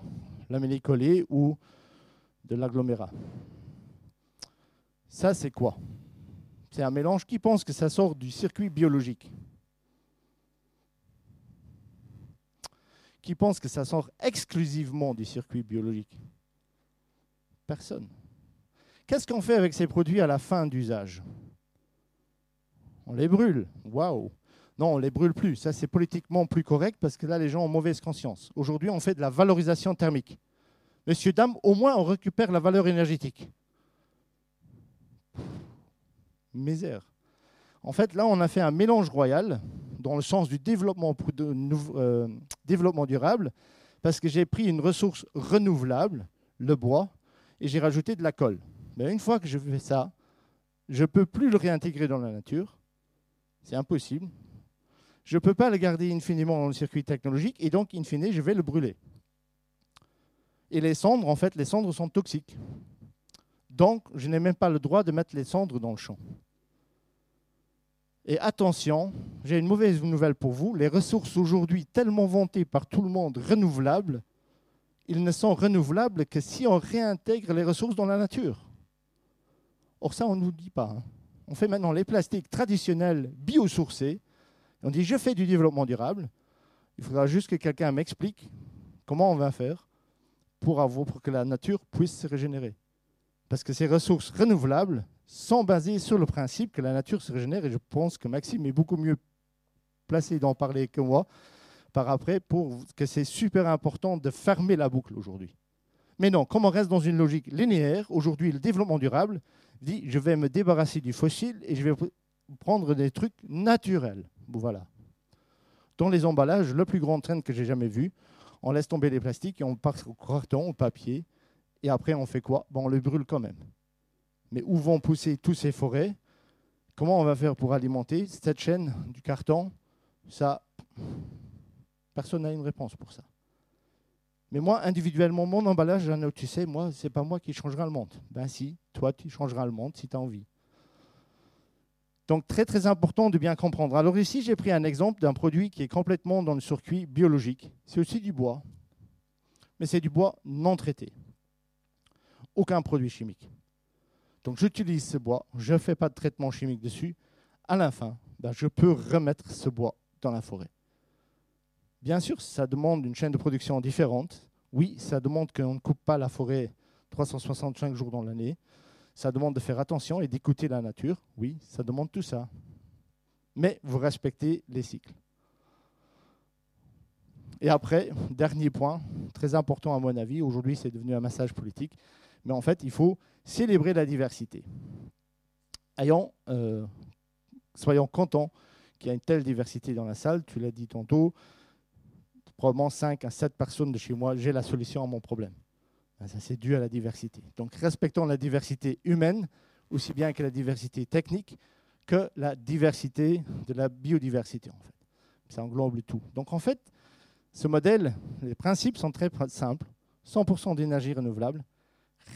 l'amélie ou de l'agglomérat. Ça, c'est quoi? C'est un mélange qui pense que ça sort du circuit biologique? Qui pense que ça sort exclusivement du circuit biologique? Personne. Qu'est-ce qu'on fait avec ces produits à la fin d'usage? On les brûle. Waouh non, on les brûle plus. Ça, c'est politiquement plus correct parce que là, les gens ont mauvaise conscience. Aujourd'hui, on fait de la valorisation thermique. Messieurs, dames, au moins, on récupère la valeur énergétique. Misère. En fait, là, on a fait un mélange royal dans le sens du développement, euh, développement durable, parce que j'ai pris une ressource renouvelable, le bois, et j'ai rajouté de la colle. Mais une fois que je fais ça, je ne peux plus le réintégrer dans la nature. C'est impossible je ne peux pas le garder infiniment dans le circuit technologique et donc, in fine, je vais le brûler. Et les cendres, en fait, les cendres sont toxiques. Donc, je n'ai même pas le droit de mettre les cendres dans le champ. Et attention, j'ai une mauvaise nouvelle pour vous. Les ressources aujourd'hui tellement vantées par tout le monde renouvelables, ils ne sont renouvelables que si on réintègre les ressources dans la nature. Or ça, on ne nous dit pas. Hein. On fait maintenant les plastiques traditionnels biosourcés on dit, je fais du développement durable. Il faudra juste que quelqu'un m'explique comment on va faire pour, avoir, pour que la nature puisse se régénérer. Parce que ces ressources renouvelables sont basées sur le principe que la nature se régénère. Et je pense que Maxime est beaucoup mieux placé d'en parler que moi par après pour que c'est super important de fermer la boucle aujourd'hui. Mais non, comme on reste dans une logique linéaire, aujourd'hui le développement durable dit je vais me débarrasser du fossile et je vais prendre des trucs naturels. Voilà. Dans les emballages, le plus grand train que j'ai jamais vu, on laisse tomber les plastiques et on passe au carton, au papier, et après on fait quoi? On le brûle quand même. Mais où vont pousser tous ces forêts? Comment on va faire pour alimenter cette chaîne du carton? Ça, personne n'a une réponse pour ça. Mais moi, individuellement, mon emballage, tu sais, moi, c'est pas moi qui changera le monde. Ben si, toi, tu changeras le monde si tu as envie. Donc très très important de bien comprendre. Alors ici, j'ai pris un exemple d'un produit qui est complètement dans le circuit biologique. C'est aussi du bois, mais c'est du bois non traité. Aucun produit chimique. Donc j'utilise ce bois, je ne fais pas de traitement chimique dessus. À la fin, ben, je peux remettre ce bois dans la forêt. Bien sûr, ça demande une chaîne de production différente. Oui, ça demande qu'on ne coupe pas la forêt 365 jours dans l'année. Ça demande de faire attention et d'écouter la nature. Oui, ça demande tout ça. Mais vous respectez les cycles. Et après, dernier point, très important à mon avis, aujourd'hui c'est devenu un massage politique, mais en fait il faut célébrer la diversité. Euh, soyons contents qu'il y a une telle diversité dans la salle, tu l'as dit tantôt, probablement 5 à 7 personnes de chez moi, j'ai la solution à mon problème. Ben, ça, c'est dû à la diversité. Donc, respectons la diversité humaine, aussi bien que la diversité technique, que la diversité de la biodiversité, en fait. Ça englobe tout. Donc, en fait, ce modèle, les principes sont très simples. 100% d'énergie renouvelable.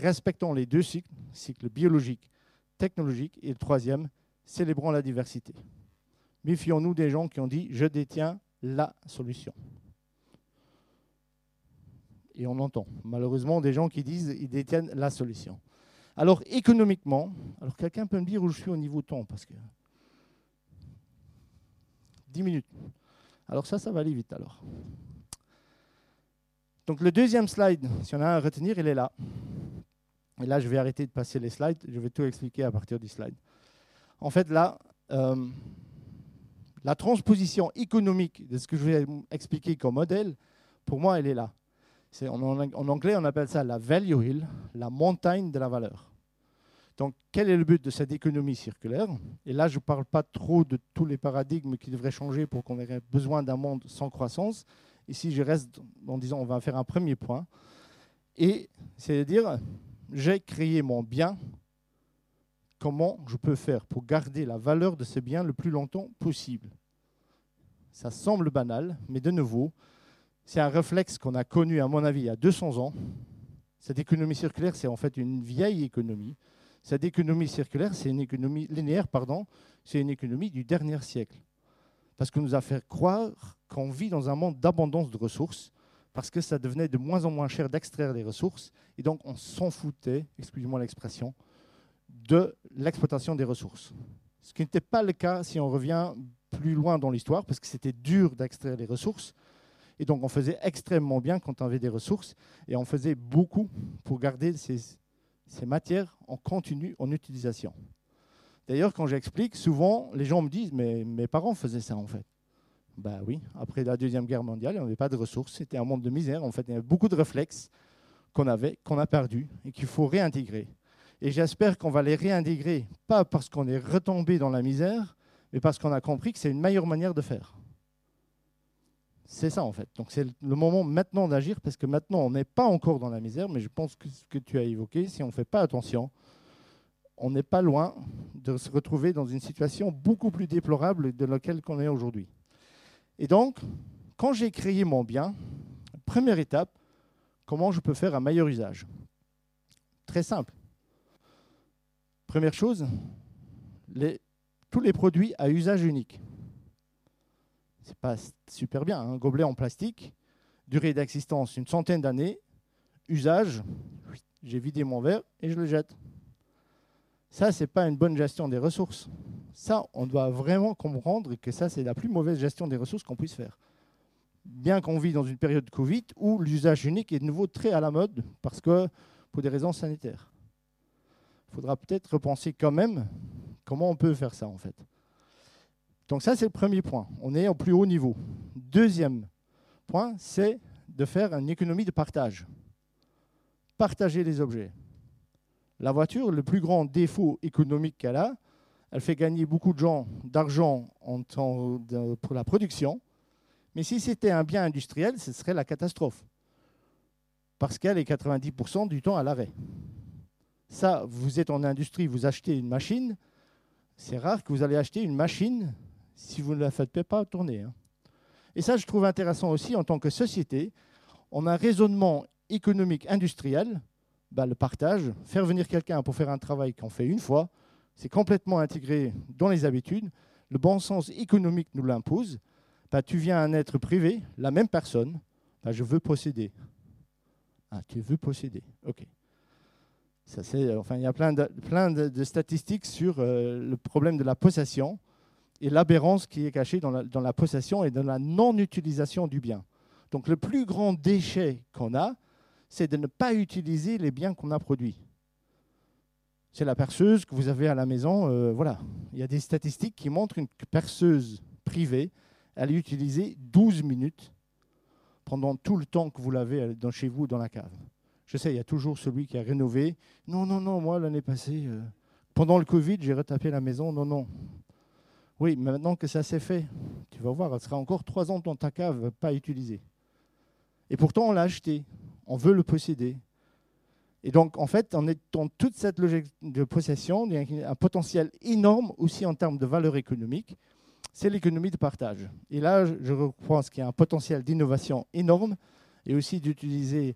Respectons les deux cycles, cycle biologique, technologique, et le troisième, célébrons la diversité. Méfions-nous des gens qui ont dit je détiens la solution et on entend malheureusement des gens qui disent qu'ils détiennent la solution. Alors économiquement, alors quelqu'un peut me dire où je suis au niveau temps parce que 10 minutes. Alors ça, ça va aller vite alors. Donc le deuxième slide, si on a un à retenir, il est là. Et là, je vais arrêter de passer les slides, je vais tout expliquer à partir du slide. En fait, là, euh, la transposition économique de ce que je vais expliquer comme modèle, pour moi, elle est là. En, en, anglais, on appelle ça la value hill, la montagne de la valeur. Donc, quel est le but de cette économie circulaire? Et là, je ne parle pas trop de tous les paradigmes qui devraient changer pour qu'on ait besoin d'un monde sans croissance. Ici, je reste en disant on va faire un premier point. Et c'est-à-dire, j'ai créé mon bien. Comment je peux faire pour garder la valeur de ce bien le plus longtemps possible? Ça semble banal, mais de nouveau, c'est un réflexe qu'on a connu, à mon avis, il y a 200 ans. Cette économie circulaire, c'est en fait une vieille économie. Cette économie circulaire, c'est une économie linéaire, pardon, c'est une économie du dernier siècle. Parce qu'on nous a fait croire qu'on vit dans un monde d'abondance de ressources, parce que ça devenait de moins en moins cher d'extraire des ressources, et donc on s'en foutait, excusez-moi l'expression, de l'exploitation des ressources. Ce qui n'était pas le cas si on revient plus loin dans l'histoire, parce que c'était dur d'extraire les ressources, et donc on faisait extrêmement bien quand on avait des ressources et on faisait beaucoup pour garder ces, matières en continu, en utilisation. D'ailleurs, quand j'explique, souvent les gens me disent Mais mes parents faisaient ça en fait. Ben oui, après la Deuxième Guerre mondiale, on n'avait pas de ressources, c'était un monde de misère. En fait, il y avait beaucoup de réflexes qu'on avait, qu'on a perdus et qu'il faut réintégrer. Et j'espère qu'on va les réintégrer, pas parce qu'on est retombé dans la misère, mais parce qu'on a compris que c'est une meilleure manière de faire. C'est ça en fait. Donc c'est le moment maintenant d'agir parce que maintenant on n'est pas encore dans la misère, mais je pense que ce que tu as évoqué, si on ne fait pas attention, on n'est pas loin de se retrouver dans une situation beaucoup plus déplorable de laquelle qu'on est aujourd'hui. Et donc, quand j'ai créé mon bien, première étape, comment je peux faire un meilleur usage? Très simple. Première chose, tous les produits à usage unique c'est pas super bien. Un gobelet en plastique, durée d'existence une centaine d'années, usage, j'ai vidé mon verre et je le jette. Ça, c'est pas une bonne gestion des ressources. Ça, on doit vraiment comprendre que ça, c'est la plus mauvaise gestion des ressources qu'on puisse faire. Bien qu'on vit dans une période de Covid où l'usage unique est de nouveau très à la mode parce que pour des raisons sanitaires. Il faudra peut-être repenser quand même comment on peut faire ça en fait. Donc ça, c'est le premier point. On est au plus haut niveau. Deuxième point, c'est de faire une économie de partage. Partager les objets. La voiture, le plus grand défaut économique qu'elle a, elle fait gagner beaucoup de gens d'argent pour la production, mais si c'était un bien industriel, ce serait la catastrophe. Parce qu'elle est 90% du temps à l'arrêt. Ça, vous êtes en industrie, vous achetez une machine, c'est rare que vous allez acheter une machine si vous ne la faites pas tourner. Hein. Et ça, je trouve intéressant aussi en tant que société. On a un raisonnement économique industriel, bah, le partage, faire venir quelqu'un pour faire un travail qu'on fait une fois, c'est complètement intégré dans les habitudes. Le bon sens économique nous l'impose. Bah, tu viens un être privé, la même personne, bah, je veux posséder. Ah, tu veux posséder. OK. Ça, enfin, il y a plein de, plein de, statistiques sur euh, le problème de la possession et l'aberrance qui est cachée dans la, dans la possession et dans la non-utilisation du bien. Donc le plus grand déchet qu'on a, c'est de ne pas utiliser les biens qu'on a produits. C'est la perceuse que vous avez à la maison. Euh, voilà. Il y a des statistiques qui montrent qu'une perceuse privée, elle est utilisée 12 minutes pendant tout le temps que vous l'avez dans, chez vous dans la cave. Je sais, il y a toujours celui qui a rénové. Non, non, non, moi, l'année passée, euh, pendant le Covid, j'ai retapé la maison. Non, non. Oui, mais maintenant que ça s'est fait, tu vas voir, elle sera encore trois ans dans ta cave, pas utilisée. Et pourtant, on l'a acheté. On veut le posséder. Et donc, en fait, en étant toute cette logique de possession, il y a un potentiel énorme aussi en termes de valeur économique. C'est l'économie de partage. Et là, je pense qu'il y a un potentiel d'innovation énorme et aussi d'utiliser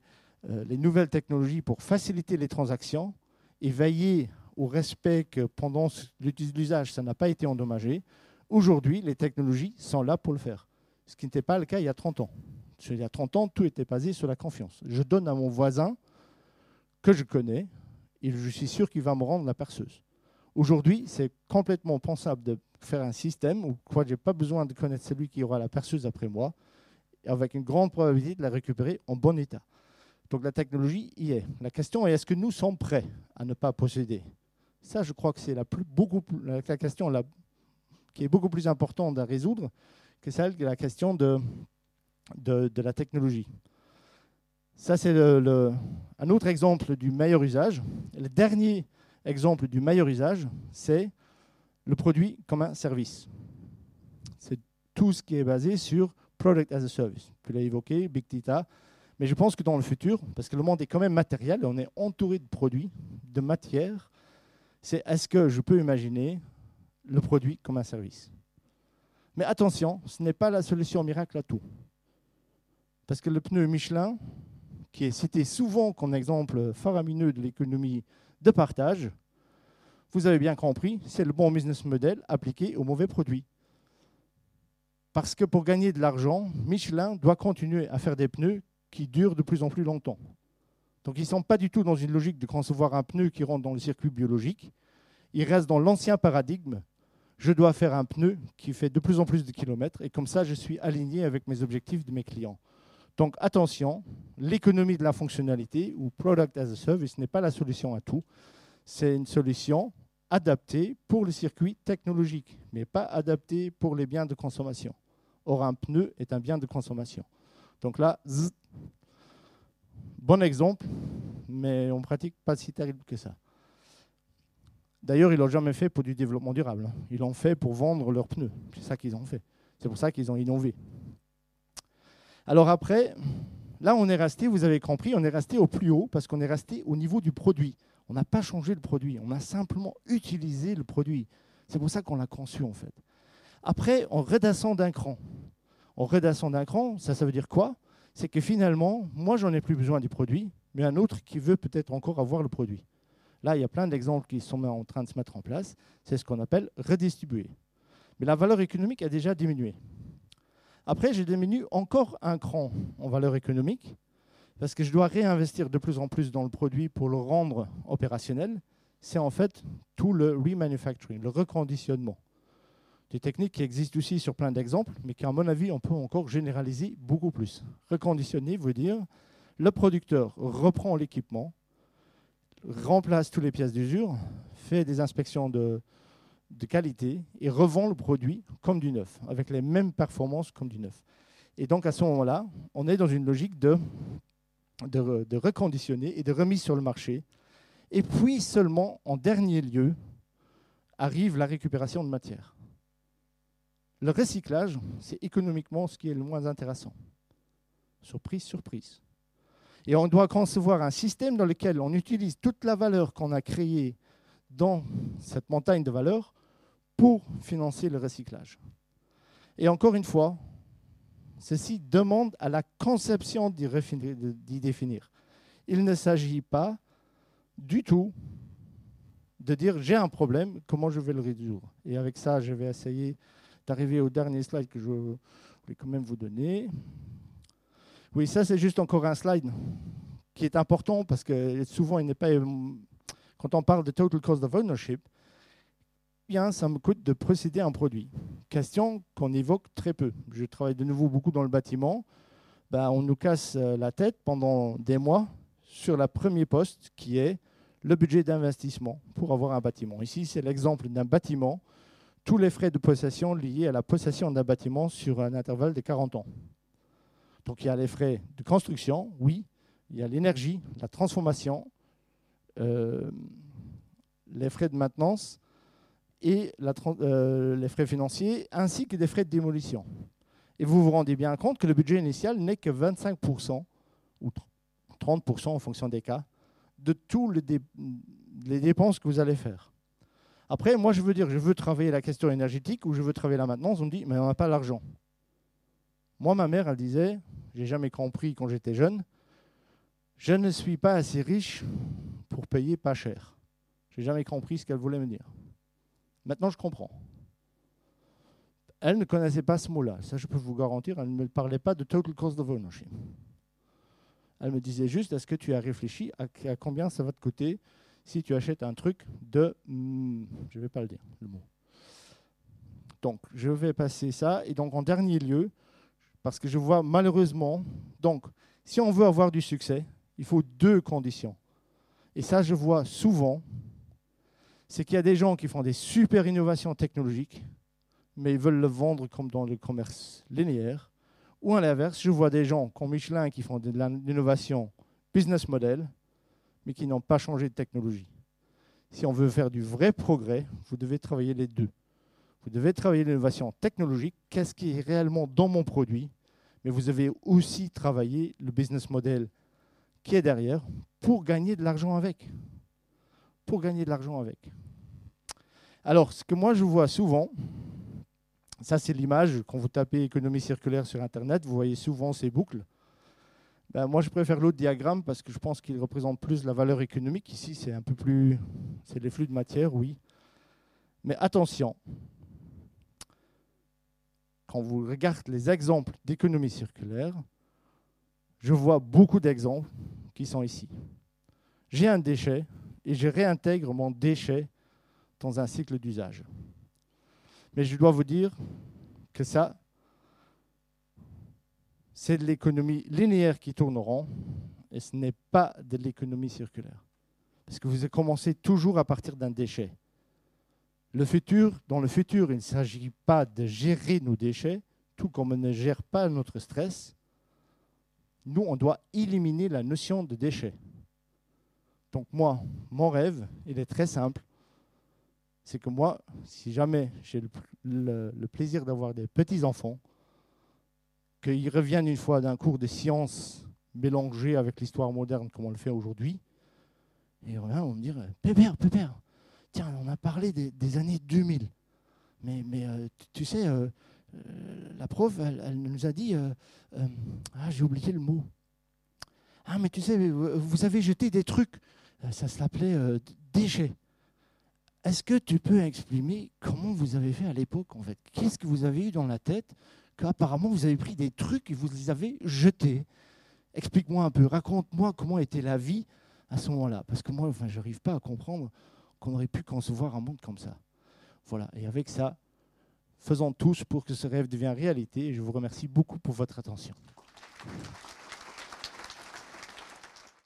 euh, les nouvelles technologies pour faciliter les transactions et veiller au respect que pendant l'usage, ça n'a pas été endommagé. Aujourd'hui, les technologies sont là pour le faire, ce qui n'était pas le cas il y a 30 ans. Il y a 30 ans, tout était basé sur la confiance. Je donne à mon voisin que je connais, et je suis sûr qu'il va me rendre la perceuse. Aujourd'hui, c'est complètement pensable de faire un système où je n'ai pas besoin de connaître celui qui aura la perceuse après moi, avec une grande probabilité de la récupérer en bon état. Donc la technologie y est. La question est est-ce que nous sommes prêts à ne pas posséder? Ça, je crois que c'est la, la question qui est beaucoup plus importante à résoudre que celle de la question de, de la technologie. Ça, c'est un autre exemple du meilleur usage. Le dernier exemple du meilleur usage, c'est le produit comme un service. C'est tout ce qui est basé sur Product as a Service. Tu l'as évoqué, Big Data. Mais je pense que dans le futur, parce que le monde est quand même matériel, on est entouré de produits, de matières, c'est est-ce que je peux imaginer le produit comme un service? Mais attention, ce n'est pas la solution miracle à tout. Parce que le pneu Michelin, qui est cité souvent comme exemple faramineux de l'économie de partage, vous avez bien compris, c'est le bon business model appliqué au mauvais produit. Parce que pour gagner de l'argent, Michelin doit continuer à faire des pneus qui durent de plus en plus longtemps. Donc ils ne sont pas du tout dans une logique de concevoir un pneu qui rentre dans le circuit biologique. Ils restent dans l'ancien paradigme. Je dois faire un pneu qui fait de plus en plus de kilomètres et comme ça, je suis aligné avec mes objectifs de mes clients. Donc attention, l'économie de la fonctionnalité ou product as a service n'est pas la solution à tout. C'est une solution adaptée pour le circuit technologique, mais pas adaptée pour les biens de consommation. Or, un pneu est un bien de consommation. Donc là, bon exemple, mais on ne pratique pas si terrible que ça. D'ailleurs, ils l'ont jamais fait pour du développement durable. Hein. Ils l'ont fait pour vendre leurs pneus. C'est ça qu'ils ont fait. C'est pour ça qu'ils ont innové. Alors après, là, on est resté, vous avez compris, on est resté au plus haut parce qu'on est resté au niveau du produit. On n'a pas changé le produit, on a simplement utilisé le produit. C'est pour ça qu'on l'a conçu en fait. Après, on redescend d'un cran. On redescend d'un cran, ça, ça veut dire quoi? C'est que finalement, moi, j'en ai plus besoin du produit, mais un autre qui veut peut-être encore avoir le produit. Là, il y a plein d'exemples qui sont en train de se mettre en place. C'est ce qu'on appelle redistribuer. Mais la valeur économique a déjà diminué. Après, j'ai diminué encore un cran en valeur économique parce que je dois réinvestir de plus en plus dans le produit pour le rendre opérationnel. C'est en fait tout le remanufacturing, le reconditionnement. Des techniques qui existent aussi sur plein d'exemples, mais qui, à mon avis, on peut encore généraliser beaucoup plus. Reconditionner veut dire le producteur reprend l'équipement, remplace toutes les pièces d'usure, fait des inspections de, de qualité et revend le produit comme du neuf, avec les mêmes performances comme du neuf. Et donc à ce moment-là, on est dans une logique de, de, reconditionner et de remise sur le marché. Et puis seulement, en dernier lieu, arrive la récupération de matière. Le recyclage, c'est économiquement ce qui est le moins intéressant. Surprise, surprise. Et on doit concevoir un système dans lequel on utilise toute la valeur qu'on a créée dans cette montagne de valeur pour financer le recyclage. Et encore une fois, ceci demande à la conception d'y définir. Il ne s'agit pas du tout de dire j'ai un problème, comment je vais le résoudre. Et avec ça, je vais essayer d'arriver au dernier slide que je voulais quand même vous donner. Oui, ça c'est juste encore un slide qui est important parce que souvent il n'est pas. Quand on parle de total cost of ownership, bien ça me coûte de procéder à un produit Question qu'on évoque très peu. Je travaille de nouveau beaucoup dans le bâtiment. Ben, on nous casse euh, la tête pendant des mois sur la premier poste qui est le budget d'investissement pour avoir un bâtiment. Ici, c'est l'exemple d'un bâtiment, tous les frais de possession liés à la possession d'un bâtiment sur un intervalle de 40 ans. Donc il y a les frais de construction, oui, il y a l'énergie, la transformation, euh, les frais de maintenance et euh, les frais financiers, ainsi que des frais de démolition. Et vous vous rendez bien compte que le budget initial n'est que 25% ou 30% en fonction des cas de tous les dépenses que vous allez faire. Après, moi, je veux dire, je veux travailler la question énergétique ou je veux travailler la maintenance. On me dit, mais on n'a pas l'argent. Moi, ma mère, elle disait, j'ai jamais compris quand j'étais jeune, je ne suis pas assez riche pour payer pas cher. J'ai jamais compris ce qu'elle voulait me dire. Maintenant, je comprends. Elle ne connaissait pas ce mot-là. Ça, je peux vous garantir, elle ne me parlait pas de total cost of ownership. Elle me disait juste, est-ce que tu as réfléchi à, combien ça va te coûter si tu achètes un truc de... Hmm, je ne vais pas le dire, le mot. Donc, je vais passer ça. Et donc, en dernier lieu, parce que je vois malheureusement, donc, si on veut avoir du succès, il faut deux conditions. Et ça, je vois souvent, c'est qu'il y a des gens qui font des super innovations technologiques, mais ils veulent le vendre comme dans le commerce linéaire. Ou à l'inverse, je vois des gens comme Michelin qui font de l'innovation business model, mais qui n'ont pas changé de technologie. Si on veut faire du vrai progrès, vous devez travailler les deux. Vous devez travailler l'innovation technologique, qu'est-ce qui est réellement dans mon produit, mais vous devez aussi travailler le business model qui est derrière pour gagner de l'argent avec. Pour gagner de l'argent avec. Alors, ce que moi je vois souvent, ça, c'est l'image. Quand vous tapez économie circulaire sur Internet, vous voyez souvent ces boucles. Ben, moi, je préfère l'autre diagramme parce que je pense qu'il représente plus la valeur économique. Ici, c'est un peu plus. C'est les flux de matière, oui. Mais attention, quand vous regardez les exemples d'économie circulaire, je vois beaucoup d'exemples qui sont ici. J'ai un déchet et je réintègre mon déchet dans un cycle d'usage. Mais je dois vous dire que ça, c'est de l'économie linéaire qui tourne rond et ce n'est pas de l'économie circulaire. Parce que vous commencez toujours à partir d'un déchet. Le futur, dans le futur, il ne s'agit pas de gérer nos déchets, tout comme on ne gère pas notre stress. Nous, on doit éliminer la notion de déchet. Donc moi, mon rêve, il est très simple c'est que moi, si jamais j'ai le, plaisir d'avoir des petits-enfants, qu'ils reviennent une fois d'un cours de sciences mélangé avec l'histoire moderne comme on le fait aujourd'hui, et ils vont me dire Pépère, Pépère, tiens, on a parlé des, années 2000. Mais, mais euh, tu, sais, euh, euh, la prof, elle, nous a dit Ah, j'ai oublié le mot. Ah, mais tu sais, vous avez jeté des trucs. Ça s'appelait déchets. Est-ce que tu peux exprimer comment vous avez fait à l'époque en fait? Qu'est-ce que vous avez eu dans la tête qu'apparemment vous avez pris des trucs et vous les avez jetés? Explique-moi un peu, raconte-moi comment était la vie à ce moment-là. Parce que moi, enfin, je n'arrive pas à comprendre qu'on aurait pu concevoir un monde comme ça. Voilà, et avec ça, faisons tous pour que ce rêve devienne réalité. Je vous remercie beaucoup pour votre attention.